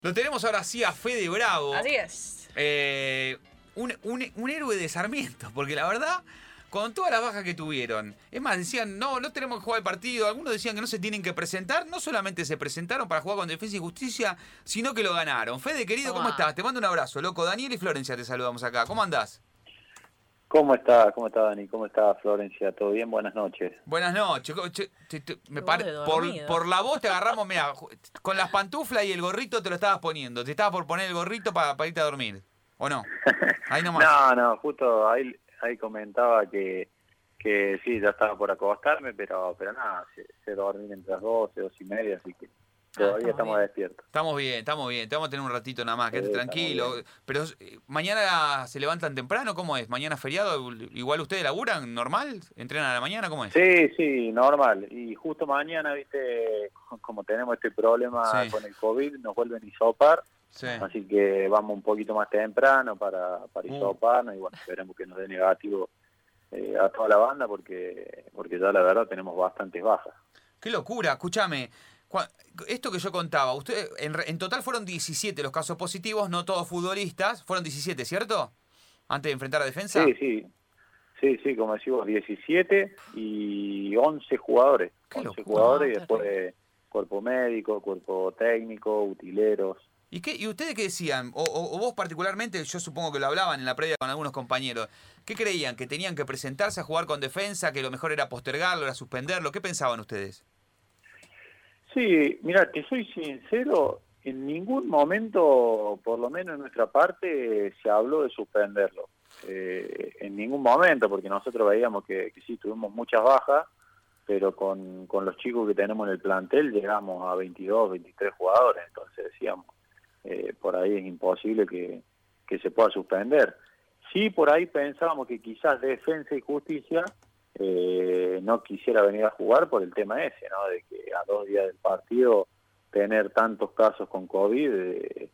Lo tenemos ahora sí a Fede Bravo. Así es. Eh, un, un- un héroe de Sarmiento, porque la verdad, con todas las bajas que tuvieron, es más, decían, no, no tenemos que jugar el partido, algunos decían que no se tienen que presentar, no solamente se presentaron para jugar con Defensa y Justicia, sino que lo ganaron. Fede, querido, ¿cómo estás? Te mando un abrazo, loco. Daniel y Florencia te saludamos acá. ¿Cómo andás? ¿Cómo está? ¿Cómo está Dani? ¿Cómo está Florencia? ¿Todo bien? Buenas noches. Buenas noches. Co- che, te- te- me Voz pare- de por, la voz te agarramos, mira, con las pantuflas y el gorrito te lo estabas poniendo. Te estabas por poner el gorrito para, para irte a dormir. ¿O no? Ahí nomás. No, no, justo ahí, ahí comentaba que, que sí, ya estaba por acostarme, pero pero nada, se, se dormí entre las 12, dos y media, así que todavía estamos despiertos. Estamos bien, estamos bien. Te vamos a tener un ratito nada más, quédate Sí, tranquilo. Pero eh, mañana se levantan temprano, ¿cómo es? ¿Mañana feriado? ¿Igual ustedes laburan normal? ¿Entrenan a la mañana? ¿Cómo es? Sí, sí, normal. Y justo mañana, viste, como tenemos este problema Sí. con el COVID, nos vuelven a hisopar, Sí. así que vamos un poquito más temprano para, para Uh. hisoparnos y bueno, esperemos que nos dé negativo eh, a toda la banda porque porque ya la verdad tenemos bastantes bajas. Qué locura, escúchame. Esto que yo contaba, usted, en, re- en total fueron 17 los casos positivos, no todos futbolistas. Fueron 17, ¿cierto? Antes de enfrentar a defensa. Sí, sí. Sí, sí, como decimos, 17 y 11 jugadores. Qué 11 locura. jugadores y después cuerpo médico, cuerpo técnico, utileros. ¿Y, qué, ¿Y ustedes qué decían? O, o- o vos particularmente, yo supongo que lo hablaban en la previa con algunos compañeros. ¿Qué creían? ¿Que tenían que presentarse a jugar con defensa? ¿Que lo mejor era postergarlo, era suspenderlo? ¿Qué pensaban ustedes? Sí, mira, te soy sincero, en ningún momento, por lo menos en nuestra parte, se habló de suspenderlo. Eh, en ningún momento, porque nosotros veíamos que, que sí, tuvimos muchas bajas, pero con, con los chicos que tenemos en el plantel llegamos a 22, 23 jugadores, entonces decíamos, eh, por ahí es imposible que, que se pueda suspender. Sí, por ahí pensábamos que quizás Defensa y Justicia eh, no quisiera venir a jugar por el tema ese, ¿no? De que a dos días del partido tener tantos casos con COVID, eh,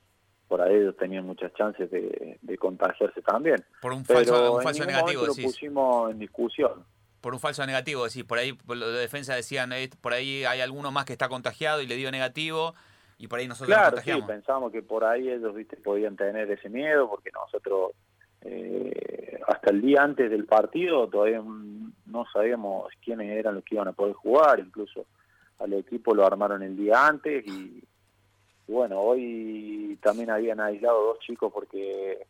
por ahí ellos tenían muchas chances de, de contagiarse también. Por un Pero falso, un falso negativo, lo pusimos en discusión. Por un falso negativo, decís. Por ahí por lo de defensa decían, eh, por ahí hay alguno más que está contagiado y le dio negativo. Y por ahí nosotros nos sí, pensamos que por ahí ellos viste podían tener ese miedo porque nosotros eh, hasta el día antes del partido todavía mm, no sabíamos quiénes eran los que iban a poder jugar, incluso al equipo lo armaron el día antes y, y bueno, hoy también habían aislado dos chicos porque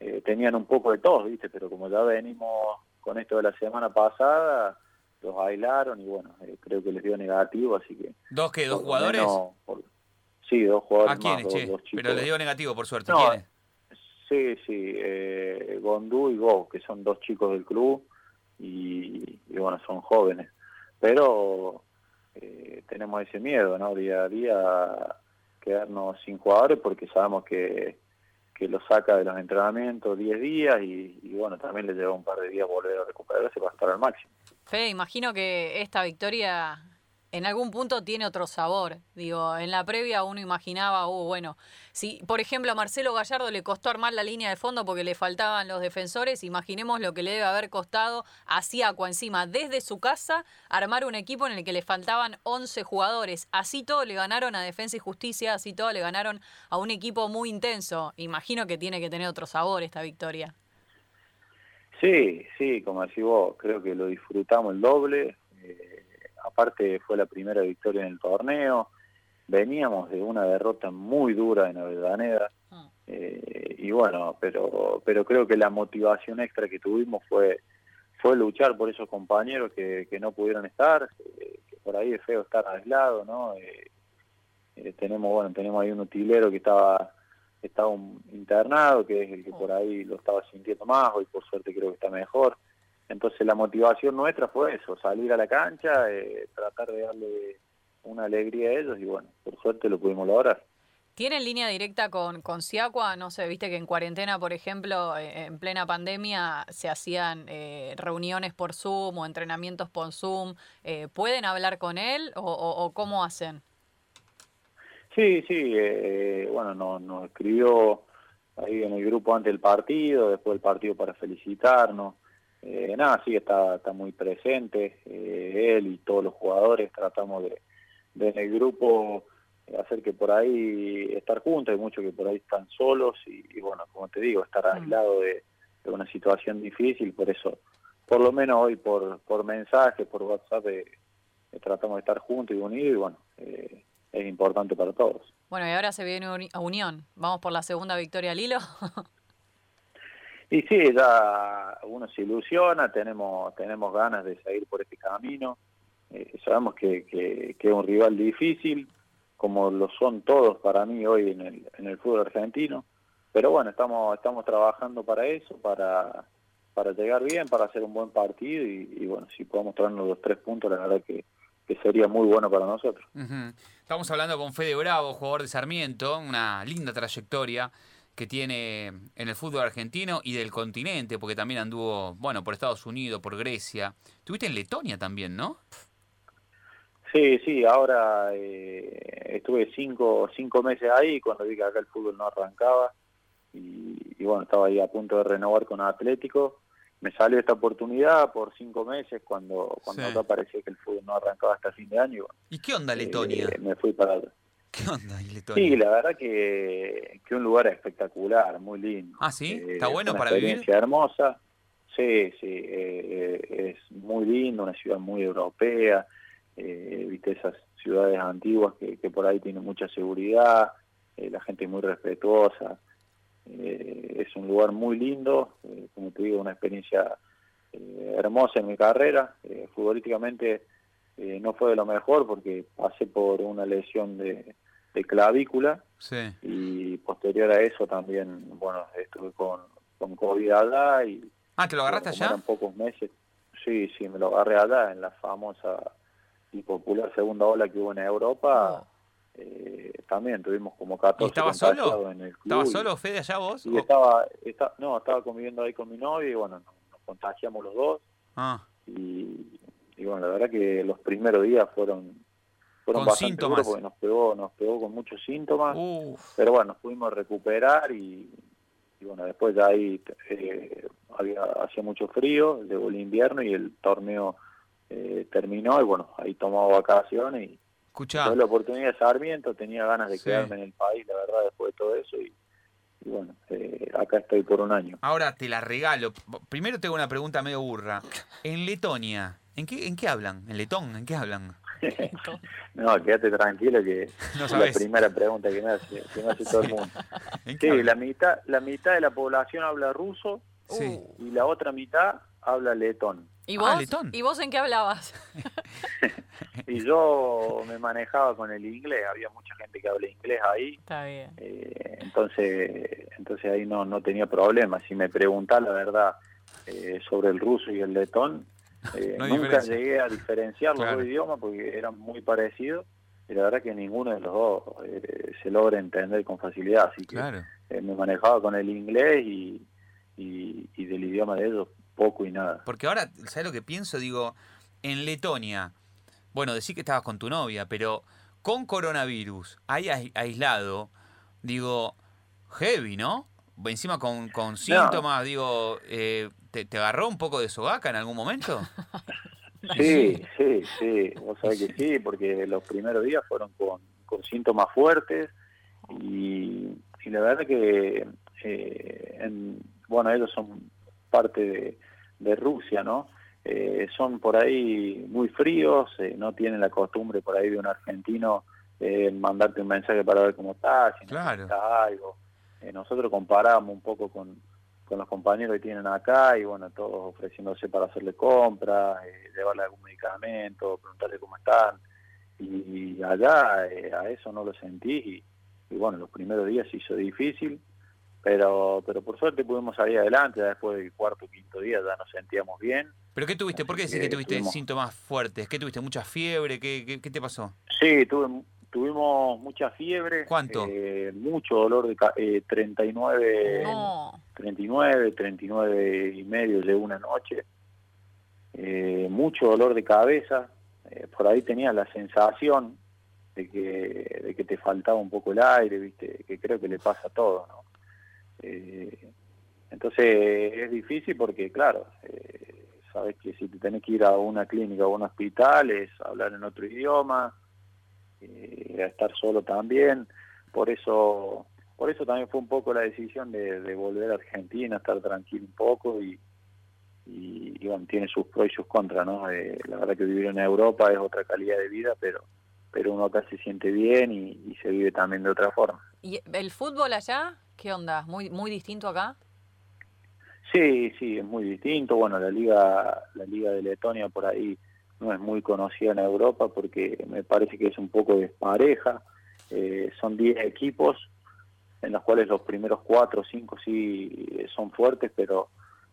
eh, tenían un poco de tos, viste, pero como ya venimos con esto de la semana pasada, los aislaron y bueno, eh, creo que les dio negativo, así que ¿Dos qué? ¿Dos jugadores? menos, por- sí, dos jugadores ¿A quiénes, más, dos- che? dos chicos. Pero les dio negativo, por suerte. No, ¿Quiénes? Sí, sí, eh, Gondú y Go, que son dos chicos del club y, y bueno, son jóvenes. Pero eh, tenemos ese miedo, ¿no? Día a día quedarnos sin jugadores porque sabemos que, que los saca de los entrenamientos 10 días y, bueno, también les lleva un par de días volver a recuperarse para estar al máximo. Fede, imagino que esta victoria en algún punto tiene otro sabor. Digo, en la previa uno imaginaba, uh, bueno, si por ejemplo a Marcelo Gallardo le costó armar la línea de fondo porque le faltaban los defensores, imaginemos lo que le debe haber costado a Siacua encima, desde su casa, armar un equipo en el que le faltaban 11 jugadores. Así todo le ganaron a Defensa y Justicia, así todo le ganaron a un equipo muy intenso. Imagino que tiene que tener otro sabor esta victoria. Sí, sí, como decís vos, creo que lo disfrutamos el doble. eh, aparte fue la primera victoria en el torneo. Veníamos de una derrota muy dura en Avellaneda. Mm. eh, y bueno, pero pero creo que la motivación extra que tuvimos fue fue luchar por esos compañeros que, que no pudieron estar, eh, que por ahí es feo estar aislado, ¿no? Eh, eh, tenemos bueno tenemos ahí un utilero que estaba estaba un- internado, que es el que por ahí lo estaba sintiendo más, hoy por suerte creo que está mejor. Entonces la motivación nuestra fue eso, salir a la cancha, eh, tratar de darle una alegría a ellos y bueno, por suerte lo pudimos lograr. ¿Tienen línea directa con, con Siacua? No sé, viste que en cuarentena, por ejemplo, eh, en plena pandemia se hacían eh, reuniones por Zoom o entrenamientos por Zoom. Eh, ¿Pueden hablar con él o, o- o cómo hacen? Sí, sí, eh, bueno, nos, nos escribió ahí en el grupo antes del partido, después del partido para felicitarnos. Eh, nada, sí, está, está muy presente, eh, él y todos los jugadores, tratamos de, de en el grupo hacer que por ahí estar juntos, hay muchos que por ahí están solos y, bueno, como te digo, estar Mm. aislado de, de una situación difícil, por eso, por lo menos hoy por, por mensaje, por WhatsApp, eh, eh, tratamos de estar juntos y unidos y bueno, eh, es importante para todos. Bueno, y ahora se viene a Unión. ¿Vamos por la segunda victoria al hilo? Y sí, ya uno se ilusiona, tenemos tenemos ganas de seguir por este camino. Eh, sabemos que, que, es un rival difícil, como lo son todos para mí hoy en el, en el fútbol argentino. Pero bueno, estamos estamos trabajando para eso, para para llegar bien, para hacer un buen partido y, bueno, si podemos traernos los tres puntos, la verdad que, que sería muy bueno para nosotros. Ujú. Estamos hablando con Fede Bravo, jugador de Sarmiento, una linda trayectoria que tiene en el fútbol argentino y del continente, porque también anduvo, bueno, por Estados Unidos, por Grecia. Tuviste en Letonia también, ¿no? Sí, sí, ahora eh, estuve cinco, cinco meses ahí cuando vi que acá el fútbol no arrancaba y, y bueno, estaba ahí a punto de renovar con Atlético. Me salió esta oportunidad por cinco meses cuando, cuando Sí. acá parecía que el fútbol no arrancaba hasta fin de año. y bueno, ¿Y qué onda eh, Letonia? me fui para. ¿Qué onda ahí Letonia? Sí, la verdad que, que un lugar espectacular, muy lindo. Ah, ¿sí? Eh, ¿Está bueno una para vivir? experiencia hermosa. Sí, sí, eh, es muy lindo, una ciudad muy europea, eh, viste esas ciudades antiguas que, que por ahí tienen mucha seguridad, eh, la gente es muy respetuosa, es un lugar muy lindo, como te digo, una experiencia eh, hermosa en mi carrera, eh, futbolísticamente eh, no fue de lo mejor porque pasé por una lesión de, de clavícula, Sí. y posterior a eso también, bueno, estuve con, con COVID allá y Ah, ¿te lo agarraste allá? eran pocos meses, sí, sí, me lo agarré allá en la famosa y popular segunda ola que hubo en Europa, Oh. eh, también tuvimos como 14 ¿Y estaba solo? en el club. ¿Estabas y- solo, Fede, allá vos? y O- estaba, esta- no, estaba conviviendo ahí con mi novia y bueno, nos, nos contagiamos los dos Ah, y, y bueno, la verdad que los primeros días fueron fueron Con bastante síntomas. porque nos pegó, nos pegó con muchos síntomas uf. pero bueno, nos pudimos recuperar y, y bueno, después ya ahí eh, había, hacía mucho frío, llegó el invierno y el torneo eh, terminó y bueno, ahí tomamos vacaciones y Escuchá, tuve la oportunidad de Sarmiento, tenía ganas de Sí. quedarme en el país, la verdad, después de todo eso y, y bueno, eh, acá estoy por un año. ahora te la regalo. Primero tengo una pregunta medio burra. En Letonia, ¿en qué, en qué hablan? ¿En letón? ¿En qué hablan? No, quédate tranquilo que No es la primera pregunta que me hace, que me hace todo el mundo. ¿En qué Sí, la mitad, la mitad de la población habla ruso Sí. Y la otra mitad habla letón. ¿Y Ah, vos? letón. ¿Y vos en qué hablabas? Y yo me manejaba con el inglés, había mucha gente que habla inglés ahí, Está bien. eh, entonces entonces ahí no, no tenía problema. Si me preguntás la verdad eh, sobre el ruso y el letón, eh, No nunca llegué a diferenciar los Claro. dos idiomas porque eran muy parecidos y la verdad que ninguno de los dos eh, se logra entender con facilidad, así que Claro. eh, me manejaba con el inglés y, y, y del idioma de ellos poco y nada. Porque ahora, ¿sabes lo que pienso? Digo, en Letonia, bueno, decir que estabas con tu novia, pero con coronavirus, ahí ais- aislado, digo, heavy, ¿no? Encima con, con síntomas, digo, eh, ¿te, te agarró un poco de sogaca en algún momento? Sí, sí, sí, vos sabés que sí, porque los primeros días fueron con, con síntomas fuertes y, y la verdad que, eh, en- bueno, ellos son parte de, de Rusia, ¿no? Eh, son por ahí muy fríos, eh, no tienen la costumbre por ahí de un argentino eh, mandarte un mensaje para ver cómo estás, si Claro. necesitas algo. Eh, nosotros comparábamos un poco con, con los compañeros que tienen acá y bueno, todos ofreciéndose para hacerle compras, eh, llevarle algún medicamento, preguntarle cómo están. Y allá eh, a eso no lo sentí y, y bueno, los primeros días se hizo difícil, pero pero por suerte pudimos salir adelante, ya después del cuarto o quinto día ya nos sentíamos bien. ¿Pero qué tuviste? ¿Por qué decís que que tuviste tuvimos- síntomas fuertes? ¿Qué tuviste? ¿Mucha fiebre? ¿Qué, qué, qué te pasó? Sí, tuve, tuvimos mucha fiebre. ¿Cuánto? eh, mucho dolor de eh, 39, No. 39, 39 y medio de una noche. Eh, mucho dolor de cabeza. eh, por ahí tenía la sensación de que, de que te faltaba un poco el aire, viste, que creo que le pasa a todo, ¿no? Eh, entonces es difícil porque, claro, eh, sabes que si te tenés que ir a una clínica o a un hospital es hablar en otro idioma, eh, a estar solo también, por eso por eso también fue un poco la decisión de, volver a Argentina, estar tranquilo un poco y, y, bueno, tiene sus pros y sus contras, ¿no? Eh, la verdad que vivir en Europa es otra calidad de vida, pero pero uno acá se siente bien y, se vive también de otra forma. ¿Y el fútbol allá? ¿Qué onda? ¿Muy, muy distinto acá? Sí, sí, es muy distinto. Bueno, la liga, la liga de Letonia por ahí no es muy conocida en Europa porque me parece que es un poco despareja. Eh, son 10 equipos en los cuales los primeros 4 o 5 sí son fuertes, pero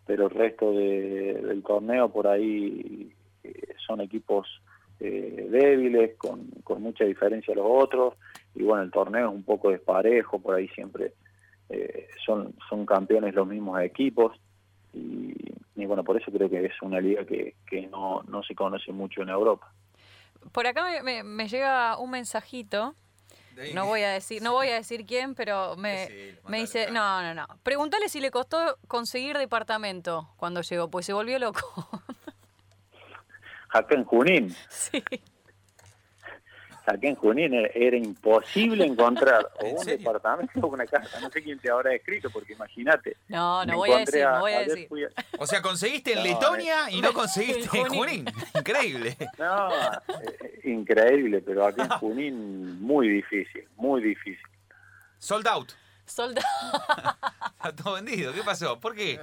pero el resto del torneo por ahí eh, son equipos eh, débiles, con, con mucha diferencia a los otros, y bueno, el torneo es un poco desparejo, por ahí siempre eh, son, son campeones los mismos equipos, y, bueno, por eso creo que es una liga que, que no, no se conoce mucho en Europa. Por acá me, me, llega un mensajito no voy a decir, no voy a decir quién, pero me, me dice, no, no, no. Pregúntale si le costó conseguir departamento cuando llegó, pues se volvió loco. acá en Junín. Sí. Acá en Junín era imposible encontrar o un departamento o una casa. No sé quién te habrá escrito, porque imagínate. No, no voy a decir, no voy a, decir. O sea, conseguiste en Letonia y no conseguiste en Junín. Increíble. No, eh, increíble, pero acá en Junín muy difícil, muy difícil. Sold out. Sold out. Está todo vendido. ¿Qué pasó? ¿Por qué?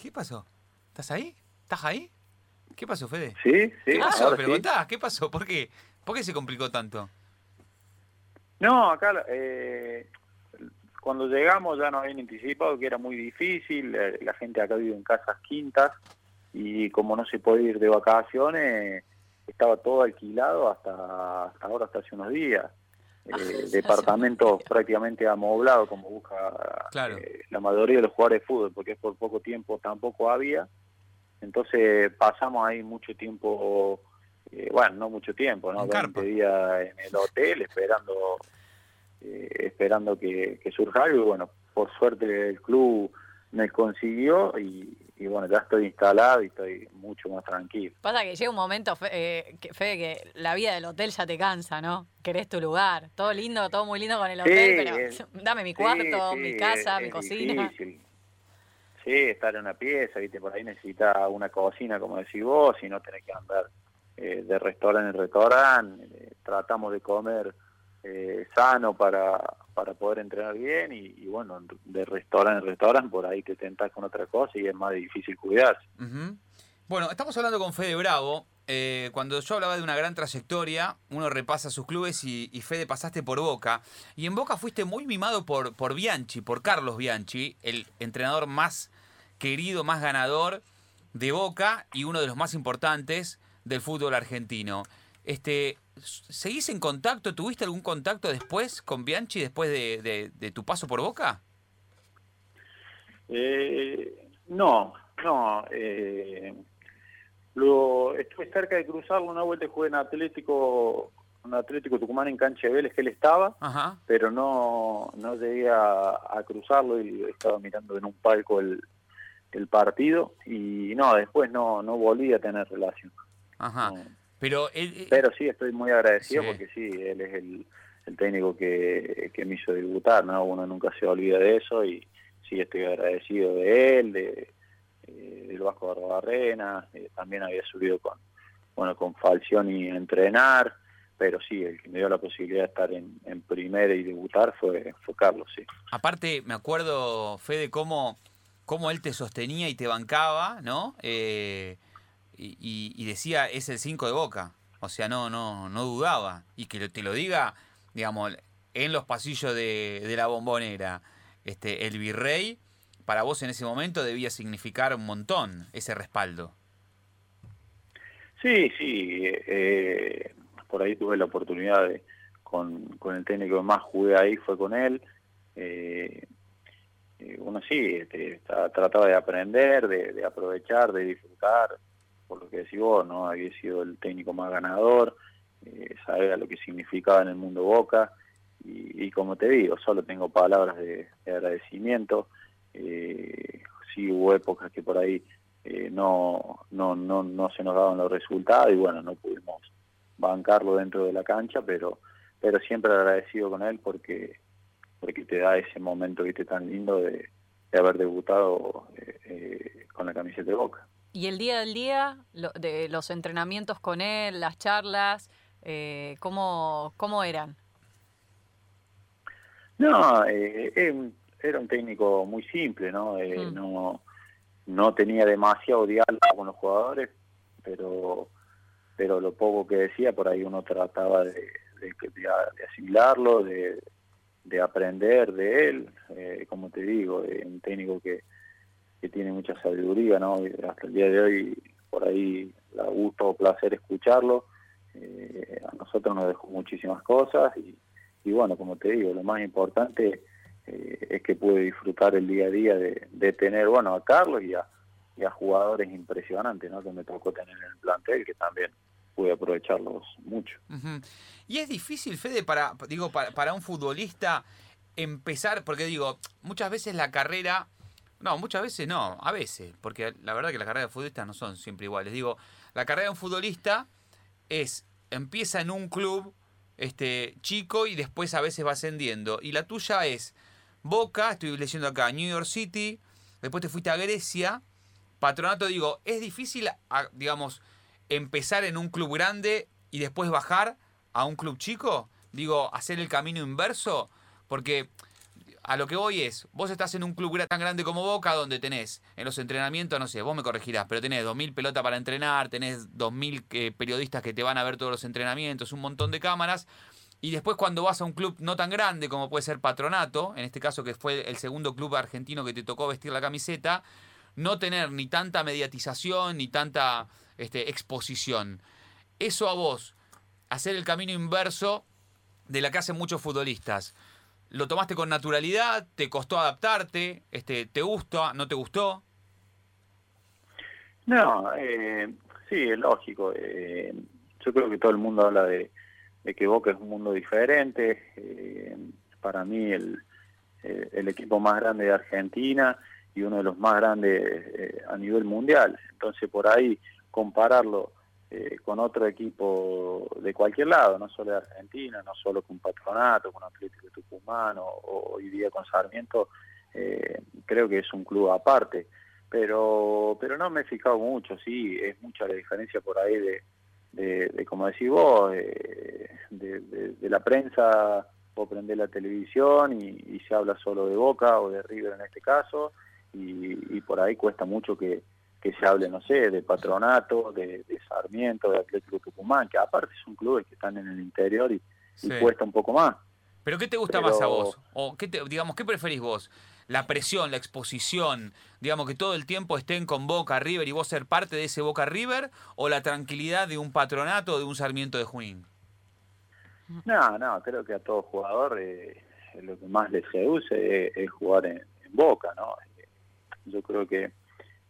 ¿Qué pasó? ¿Estás ahí? ¿Estás ahí? ¿Qué pasó, Fede? Sí, sí. ¿Qué pasó? Pero ¿qué pasó? ¿Por qué? ¿Por qué se complicó tanto? No, acá eh, cuando llegamos ya nos habían anticipado que era muy difícil, eh, la gente acá vive en casas quintas y como no se puede ir de vacaciones, estaba todo alquilado hasta, hasta ahora, hasta hace unos días. Ah, eh, departamentos prácticamente amoblados como busca eh, la mayoría de los jugadores de fútbol, porque es por poco tiempo tampoco había. Entonces pasamos ahí mucho tiempo, eh, bueno, no mucho tiempo, ¿no? 20 días en el hotel esperando esperando que, que surja algo y bueno, por suerte el club me consiguió y, y bueno, ya estoy instalado y estoy mucho más tranquilo. Pasa que llega un momento, eh, que, Fede, que la vida del hotel ya te cansa, ¿no? Querés tu lugar. Todo lindo, todo muy lindo con el hotel, pero dame mi cuarto, mi casa, mi cocina. Sí, estar en una pieza, ¿viste? Por ahí necesitas una cocina, como decís vos, y no tenés que andar eh, de restaurante en restaurante. Eh, tratamos de comer eh, sano para, para poder entrenar bien y, bueno, de restaurante en restaurante por ahí te tentás con otra cosa y es más difícil cuidarse. Bueno, estamos hablando con Fede Bravo. Eh, cuando yo hablaba de una gran trayectoria, uno repasa sus clubes y, Fede pasaste por Boca. Y en Boca fuiste muy mimado por, por Bianchi, por Carlos Bianchi, el entrenador más querido, más ganador de Boca y uno de los más importantes del fútbol argentino. Este, ¿Seguís en contacto? ¿Tuviste algún contacto después con Bianchi después de, tu paso por Boca? Eh, no, no. Eh, lo, estuve cerca de cruzarlo una vuelta jugué en Atlético un Atlético Tucumán en cancha de Vélez que él estaba, pero no, no llegué a, cruzarlo y estaba mirando en un palco el, el partido y no, después no, no volví a tener relación. Ajá. Pero, Pero sí, estoy muy agradecido porque sí, él es el, técnico que, me hizo debutar, ¿no? Uno nunca se olvida de eso y sí estoy agradecido de él, de, eh, del Vasco Barbarena, eh, también había subido con, bueno, con Falcioni a entrenar, pero sí, el que me dio la posibilidad de estar en, primera y debutar fue, Carlos, sí. Aparte, me acuerdo, Fede, cómo, cómo él te sostenía y te bancaba, ¿no? Eh, y, decía es el 5 de Boca. O sea, no, no, no dudaba. Y que te lo diga, digamos, en los pasillos de, la bombonera, este, el virrey, para vos en ese momento debía significar un montón ese respaldo. Sí, sí. Eh, por ahí tuve la oportunidad de, con, el técnico que más jugué ahí fue con él. Eh, eh, uno sí, este, trataba de aprender, de, de aprovechar, de disfrutar por lo que decís vos, ¿no? Había sido el técnico más ganador, eh, sabía lo que significaba en el mundo Boca, y, como te digo, solo tengo palabras de, agradecimiento. Eh, sí hubo épocas que por ahí eh, no, no, no, no se nos daban los resultados y bueno, no pudimos bancarlo dentro de la cancha, pero, pero siempre agradecido con él porque, porque te da ese momento ¿viste? tan lindo de, haber debutado eh, eh, con la camiseta de Boca. ¿Y el día del día, de los entrenamientos con él, las charlas, eh, ¿cómo, cómo eran? No, eh, era un técnico muy simple, ¿no? Eh, mm. No no tenía demasiado diálogo con los jugadores, pero pero lo poco que decía por ahí uno trataba de, de, asimilarlo, de, de, aprender de él, eh, como te digo, es un técnico que, que tiene mucha sabiduría, ¿no? hasta el día de hoy por ahí la gusto o placer escucharlo, eh, a nosotros nos dejó muchísimas cosas y, y bueno, como te digo, lo más importante eh, es que pude disfrutar el día a día de, tener, bueno, a Carlos y a, jugadores impresionantes, ¿no? Que me tocó tener en el plantel, que también pude aprovecharlos mucho. Y es difícil, Fede, para, digo, para, un futbolista empezar, porque digo, muchas veces la carrera, no, muchas veces no, a veces, porque la verdad que las carreras de futbolistas no son siempre iguales. Digo, la carrera de un futbolista es, empieza en un club este, chico y después a veces va ascendiendo. Y la tuya es Boca, estoy leyendo acá, New York City, después te fuiste a Grecia, Patronato, digo, es difícil, digamos, empezar en un club grande y después bajar a un club chico, digo, hacer el camino inverso, porque a lo que voy es, vos estás en un club tan grande como Boca, donde tenés en los entrenamientos, no sé, vos me corregirás, pero tenés 2.000 pelotas para entrenar, tenés 2.000 eh, periodistas que te van a ver todos los entrenamientos, un montón de cámaras, y después cuando vas a un club no tan grande como puede ser Patronato, en este caso que fue el segundo club argentino que te tocó vestir la camiseta, no tener ni tanta mediatización ni tanta este, exposición. Eso a vos, hacer el camino inverso de la que hacen muchos futbolistas. ¿Lo tomaste con naturalidad? ¿Te costó adaptarte? Este, ¿Te gustó? ¿No te gustó? No, eh, sí, es lógico. Eh, yo creo que todo el mundo habla de, de que Boca es un mundo diferente. Eh, para mí el, eh, el equipo más grande de Argentina y uno de los más grandes eh, a nivel mundial. Entonces por ahí compararlo con otro equipo de cualquier lado, no solo de Argentina, no solo con Patronato, con Atlético Tucumán o, o hoy día con Sarmiento, creo que es un club aparte. Pero, pero no me he fijado mucho, sí, es mucha la diferencia por ahí de, de, como decís vos, de, la prensa o prender la televisión y, se habla solo de Boca o de River en este caso, y, por ahí cuesta mucho que, se hable, no sé, de Patronato, de, Sarmiento, de Atlético Tucumán, que aparte son clubes que están en el interior y, cuesta un poco más. ¿Pero qué te gusta más a vos? ¿O qué digamos, qué preferís vos? La presión, la exposición, digamos que todo el tiempo estén con Boca River y vos ser parte de ese Boca River o la tranquilidad de un patronato de un Sarmiento de Junín? No, no, creo que a todo jugador eh, lo que más le seduce es, jugar en, Boca, ¿no? Yo creo que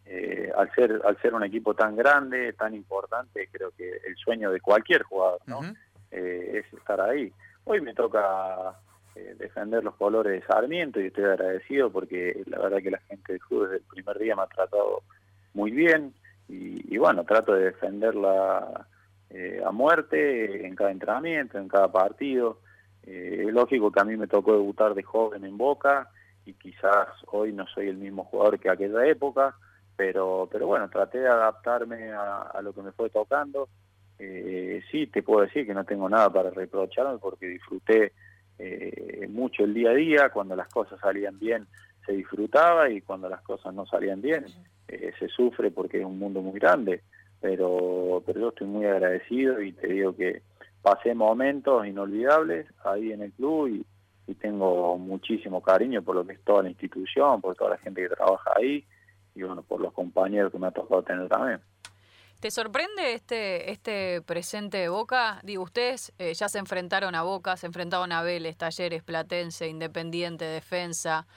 eh, al ser al ser un equipo tan grande, tan importante, creo que el sueño de cualquier jugador, ¿no? Eh, es estar ahí. Hoy me toca eh, defender los colores de Sarmiento y estoy agradecido porque la verdad que la gente del club desde el primer día me ha tratado muy bien y, bueno, trato de defenderla eh, a muerte en cada entrenamiento, en cada partido. Eh, es lógico que a mí me tocó debutar de joven en Boca y quizás hoy no soy el mismo jugador que aquella época, pero, pero bueno, traté de adaptarme a, a lo que me fue tocando. sí, te puedo decir que no tengo nada para reprocharme porque disfruté eh, mucho el día a día, cuando las cosas salían bien se disfrutaba y cuando las cosas no salían bien eh, se sufre porque es un mundo muy grande, pero, pero yo estoy muy agradecido y te digo que pasé momentos inolvidables ahí en el club y, y tengo muchísimo cariño por lo que es toda la institución, por toda la gente que trabaja ahí y bueno, por los compañeros que me ha tocado tener también. ¿Te sorprende este, este presente de Boca? Digo, ustedes eh, ya se enfrentaron a Boca, se enfrentaron a Vélez, Talleres, Platense, Independiente, Defensa.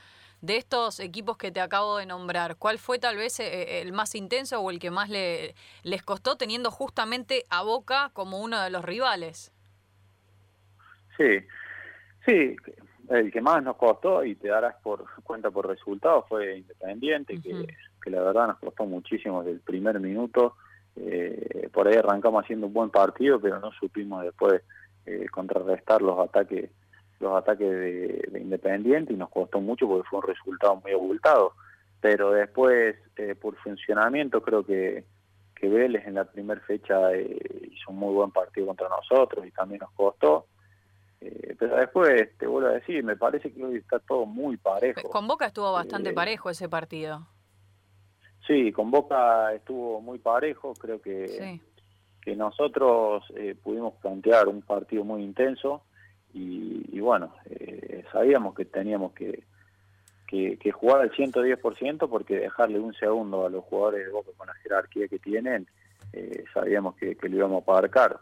De estos equipos que te acabo de nombrar, ¿cuál fue tal vez eh, el más intenso o el que más le, les costó teniendo justamente a Boca como uno de los rivales? Sí, sí, el que más nos costó, y te darás por cuenta por resultados, fue Independiente, que la verdad nos costó muchísimo desde el primer minuto. Eh, por ahí arrancamos haciendo un buen partido, pero no supimos después eh, contrarrestar los ataques los ataques de, de Independiente y nos costó mucho porque fue un resultado muy abultado. Pero después, eh, por funcionamiento, creo que, que Vélez en la primera fecha eh, hizo un muy buen partido contra nosotros y también nos costó. Eh, pero después, te vuelvo a decir, me parece que hoy está todo muy parejo. Con Boca estuvo bastante Eh, parejo ese partido. Sí, con Boca estuvo muy parejo, creo que, Sí. que nosotros eh, pudimos plantear un partido muy intenso y, y bueno, eh, sabíamos que teníamos que, que, que jugar al 110% porque dejarle un segundo a los jugadores de Boca con la jerarquía que tienen, eh, sabíamos que, que lo íbamos a pagar caro.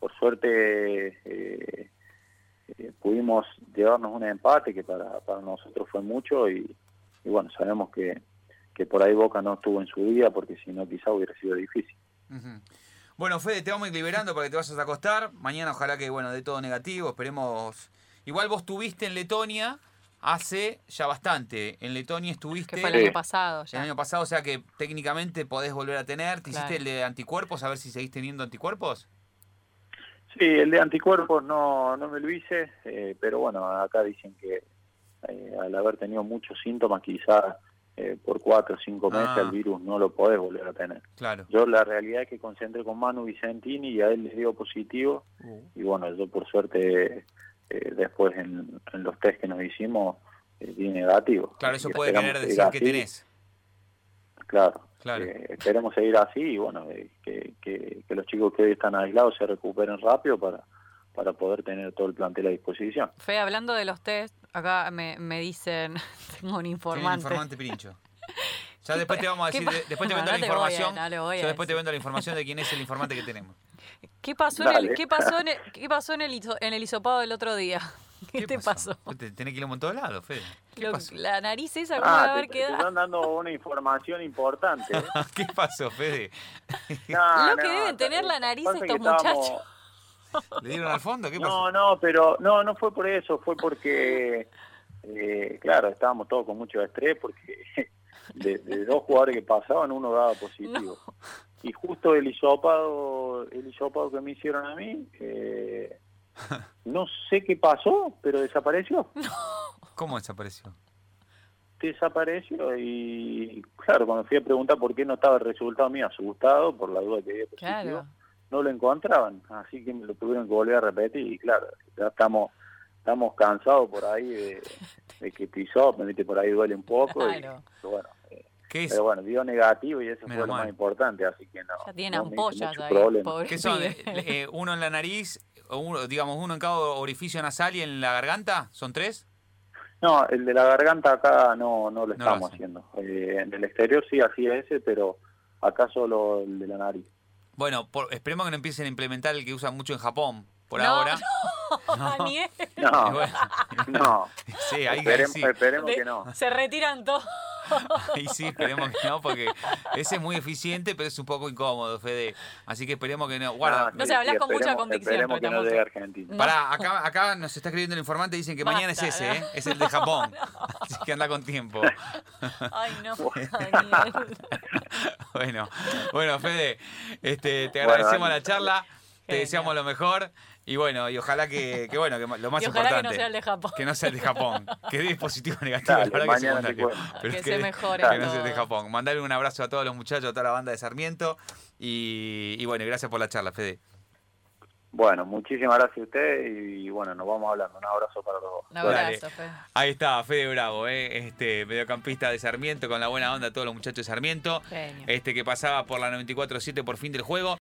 Por suerte eh, eh, pudimos llevarnos un empate que para, para nosotros fue mucho y, y bueno, sabemos que, que por ahí Boca no estuvo en su día porque si no quizá hubiera sido difícil. Bueno, Fede, te vamos a ir liberando para que te vayas a acostar. Mañana ojalá que, bueno, de todo negativo. Esperemos... Igual vos estuviste en Letonia hace ya bastante. En Letonia estuviste Que fue el Sí. año pasado el año pasado, o sea que técnicamente podés volver a tener. ¿Te Claro. hiciste el de anticuerpos? A ver si seguís teniendo anticuerpos. Sí, el de anticuerpos no, no me lo hice, eh, pero bueno, acá dicen que eh, al haber tenido muchos síntomas, quizás eh, por cuatro o cinco meses Ah. el virus no lo podés volver a tener. Claro. Yo la realidad es que concentré con Manu Vicentini y a él les dio positivo y bueno, yo por suerte eh, después en, en los test que nos hicimos eh, di negativo. Claro, eso Y puede querer decir que así. tenés. Claro, Claro. eh, esperemos seguir así y bueno, eh, que, que, que los chicos que hoy están aislados se recuperen rápido para, para poder tener todo el plantel a disposición. Fe, hablando de los test, acá me, me dicen, tengo un Tiene el informante. informante Pirincho. Ya después te vamos a ¿Qué decir, después te No, vendo no la te voy a- información. no a Yo después te vendo la información de quién es el informante que tenemos. ¿Qué pasó, en el. ¿qué pasó, en el, ¿qué pasó en el, en el hisopado del otro día? ¿Qué, te pasó? Te- Tenés que ir a un montón de lados, Fede. ¿Qué Lo- pasó? la nariz esa, ¿cómo va a Ah, haber te, te quedado? están dando una información importante. ¿eh? ¿Qué pasó, Fede? No, Lo que deben tener la pasa nariz estos estábamos- muchachos. ¿Le dieron al fondo? ¿Qué pasó? No, no, pero no, no fue por eso, fue porque, eh, claro, estábamos todos con mucho estrés porque de, de dos jugadores que pasaban uno daba positivo. Y justo el hisopado, el hisopado que me hicieron a mí, eh, no sé qué pasó, pero desapareció. ¿Cómo desapareció? Desapareció y, claro, cuando fui a preguntar por qué no estaba el resultado mío, asustado por la duda que había positivo, Claro. No lo encontraban, así que me lo tuvieron que volver a repetir y claro, ya estamos estamos cansados por ahí de, de que pisó, me viste por ahí duele un poco y Claro. bueno, eh, ¿Qué es? pero bueno, dio negativo y eso Menos fue lo mal. más importante, así que no. Ya tiene no ampollas ahí, pobre ¿Qué son? Eh, eh, ¿Uno en la nariz, o uno, digamos, uno en cada orificio nasal y en la garganta? ¿Son tres? No, el de la garganta acá no, no lo No estamos haciendo. Eh, en el exterior sí hacía ese, pero acá solo el de la nariz. Bueno, por- esperemos que no empiecen a implementar el que usan mucho en Japón por No, ahora. Daniel, No, bueno, no. sí, ahí, ahí esperemos, sí. esperemos de- que no. se retiran todos. Ahí sí, esperemos que no, porque ese es muy eficiente, pero es un poco incómodo, Fede. Así que esperemos que no. Guarda, No sé, hablas con mucha convicción, Esperemos que no llegue a Argentina. No. Pará, acá, acá nos está escribiendo el informante, dicen que mañana es ese, ¿no? ¿eh? Es el de Japón. Así que anda con tiempo. Ay, no, Daniel. Bueno, bueno, Fede, este, te agradecemos la charla, te deseamos lo mejor y bueno, y ojalá que, que bueno, que lo más Y ojalá que no sea el de Japón. que no sea el de Japón, que dé positivo o negativo, Dale, la verdad que. Pero Que es se mejore que no sea el de. Japón. Mandarle un abrazo a todos los muchachos, a toda la banda de Sarmiento y, y bueno, y gracias por la charla, Fede. Bueno, muchísimas gracias a usted y bueno, nos vamos hablando. Un abrazo para los dos. Un Dale. abrazo, Fe. Ahí está, Fede Bravo, ¿eh? este mediocampista de Sarmiento, con la buena onda de todos los muchachos de Sarmiento, Genio. este que pasaba por la 94-7 por fin del juego.